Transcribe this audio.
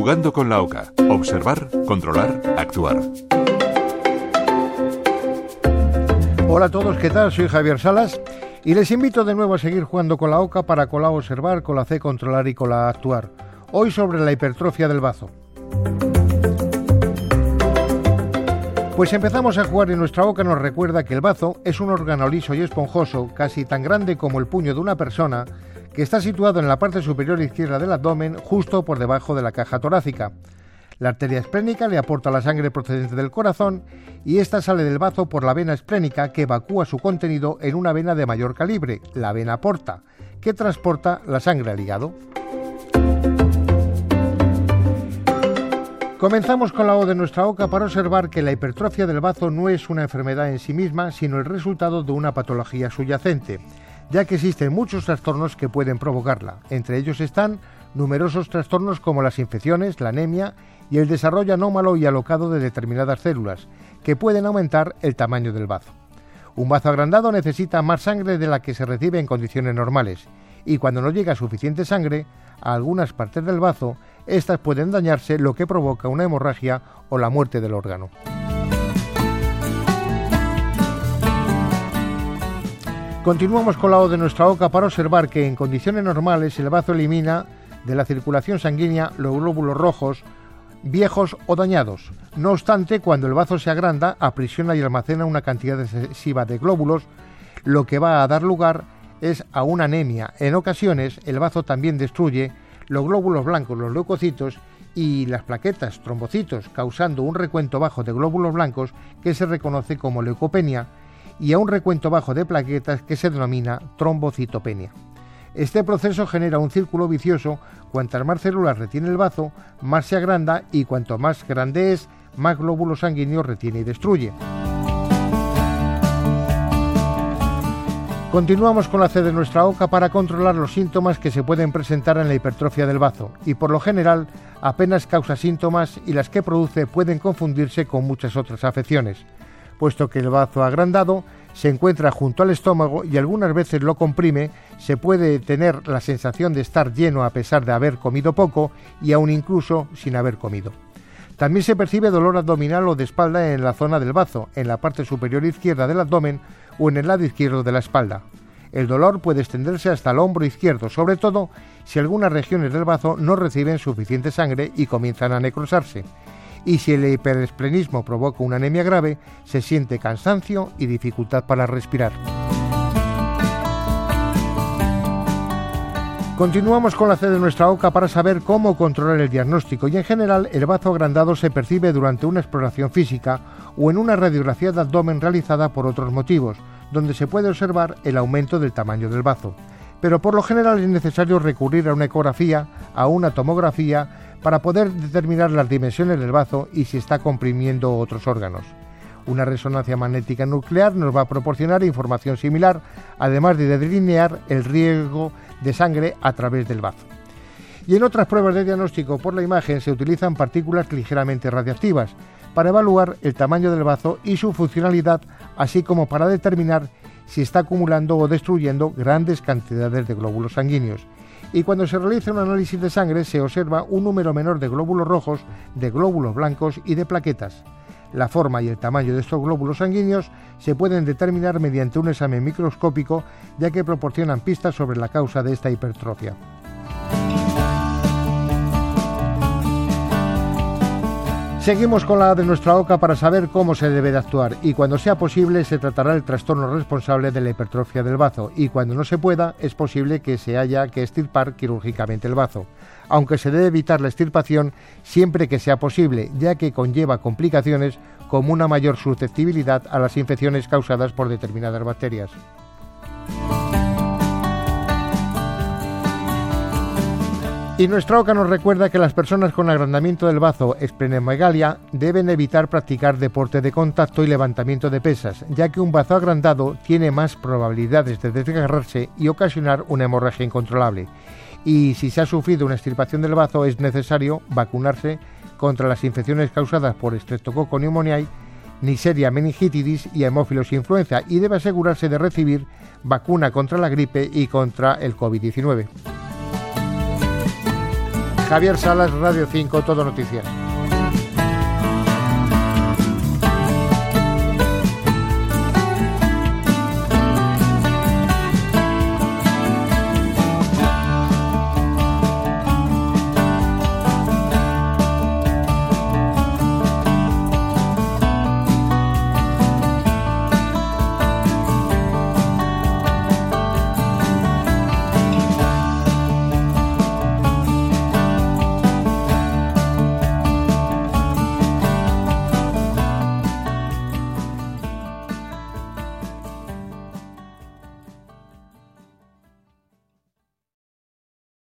Jugando con la OCA. Observar, controlar, actuar. Hola a todos, ¿qué tal? Soy Javier Salas y les invito de nuevo a seguir jugando con la OCA para con la observar, con la C controlar y con la actuar. Hoy sobre la hipertrofia del bazo. Pues empezamos a jugar y nuestra boca nos recuerda que el bazo es un órgano liso y esponjoso, casi tan grande como el puño de una persona, que está situado en la parte superior izquierda del abdomen, justo por debajo de la caja torácica. La arteria esplénica le aporta la sangre procedente del corazón y esta sale del bazo por la vena esplénica que evacúa su contenido en una vena de mayor calibre, la vena porta, que transporta la sangre al hígado. Comenzamos con la O de nuestra boca para observar que la hipertrofia del bazo no es una enfermedad en sí misma, sino el resultado de una patología subyacente ya que existen muchos trastornos que pueden provocarla. Entre ellos están numerosos trastornos como las infecciones, la anemia y el desarrollo anómalo y alocado de determinadas células, que pueden aumentar el tamaño del bazo. Un bazo agrandado necesita más sangre de la que se recibe en condiciones normales, y cuando no llega suficiente sangre a algunas partes del bazo, éstas pueden dañarse, lo que provoca una hemorragia o la muerte del órgano. Continuamos con la O de nuestra boca para observar que en condiciones normales el bazo elimina de la circulación sanguínea los glóbulos rojos viejos o dañados. No obstante, cuando el bazo se agranda, aprisiona y almacena una cantidad excesiva de glóbulos, lo que va a dar lugar es a una anemia. En ocasiones, el bazo también destruye los glóbulos blancos, los leucocitos y las plaquetas, trombocitos, causando un recuento bajo de glóbulos blancos que se reconoce como leucopenia y a un recuento bajo de plaquetas que se denomina trombocitopenia. Este proceso genera un círculo vicioso, cuantas más células retiene el bazo, más se agranda y cuanto más grande es, más glóbulos sanguíneos retiene y destruye. Continuamos con la C de nuestra boca para controlar los síntomas que se pueden presentar en la hipertrofia del bazo y por lo general apenas causa síntomas y las que produce pueden confundirse con muchas otras afecciones puesto que el bazo agrandado se encuentra junto al estómago y algunas veces lo comprime, se puede tener la sensación de estar lleno a pesar de haber comido poco y aún incluso sin haber comido. También se percibe dolor abdominal o de espalda en la zona del bazo, en la parte superior izquierda del abdomen o en el lado izquierdo de la espalda. El dolor puede extenderse hasta el hombro izquierdo, sobre todo si algunas regiones del bazo no reciben suficiente sangre y comienzan a necrosarse y si el hiperesplenismo provoca una anemia grave, se siente cansancio y dificultad para respirar. Continuamos con la C de nuestra OCA para saber cómo controlar el diagnóstico y en general el bazo agrandado se percibe durante una exploración física o en una radiografía de abdomen realizada por otros motivos, donde se puede observar el aumento del tamaño del bazo. Pero por lo general es necesario recurrir a una ecografía, a una tomografía, para poder determinar las dimensiones del bazo y si está comprimiendo otros órganos. Una resonancia magnética nuclear nos va a proporcionar información similar, además de delinear el riesgo de sangre a través del bazo. Y en otras pruebas de diagnóstico por la imagen se utilizan partículas ligeramente radiactivas para evaluar el tamaño del bazo y su funcionalidad, así como para determinar si está acumulando o destruyendo grandes cantidades de glóbulos sanguíneos y cuando se realiza un análisis de sangre se observa un número menor de glóbulos rojos, de glóbulos blancos y de plaquetas. La forma y el tamaño de estos glóbulos sanguíneos se pueden determinar mediante un examen microscópico ya que proporcionan pistas sobre la causa de esta hipertrofia. Seguimos con la de nuestra OCA para saber cómo se debe de actuar y cuando sea posible se tratará el trastorno responsable de la hipertrofia del bazo y cuando no se pueda es posible que se haya que extirpar quirúrgicamente el bazo, aunque se debe evitar la extirpación siempre que sea posible, ya que conlleva complicaciones como una mayor susceptibilidad a las infecciones causadas por determinadas bacterias. Y nuestra OCA nos recuerda que las personas con agrandamiento del bazo esplenomegalia deben evitar practicar deporte de contacto y levantamiento de pesas, ya que un bazo agrandado tiene más probabilidades de desgarrarse y ocasionar una hemorragia incontrolable. Y si se ha sufrido una extirpación del bazo es necesario vacunarse contra las infecciones causadas por Streptococcus pneumoniae, Neisseria meningitidis y hemófilos influenza y debe asegurarse de recibir vacuna contra la gripe y contra el COVID-19. Javier Salas, Radio 5, Todo Noticias.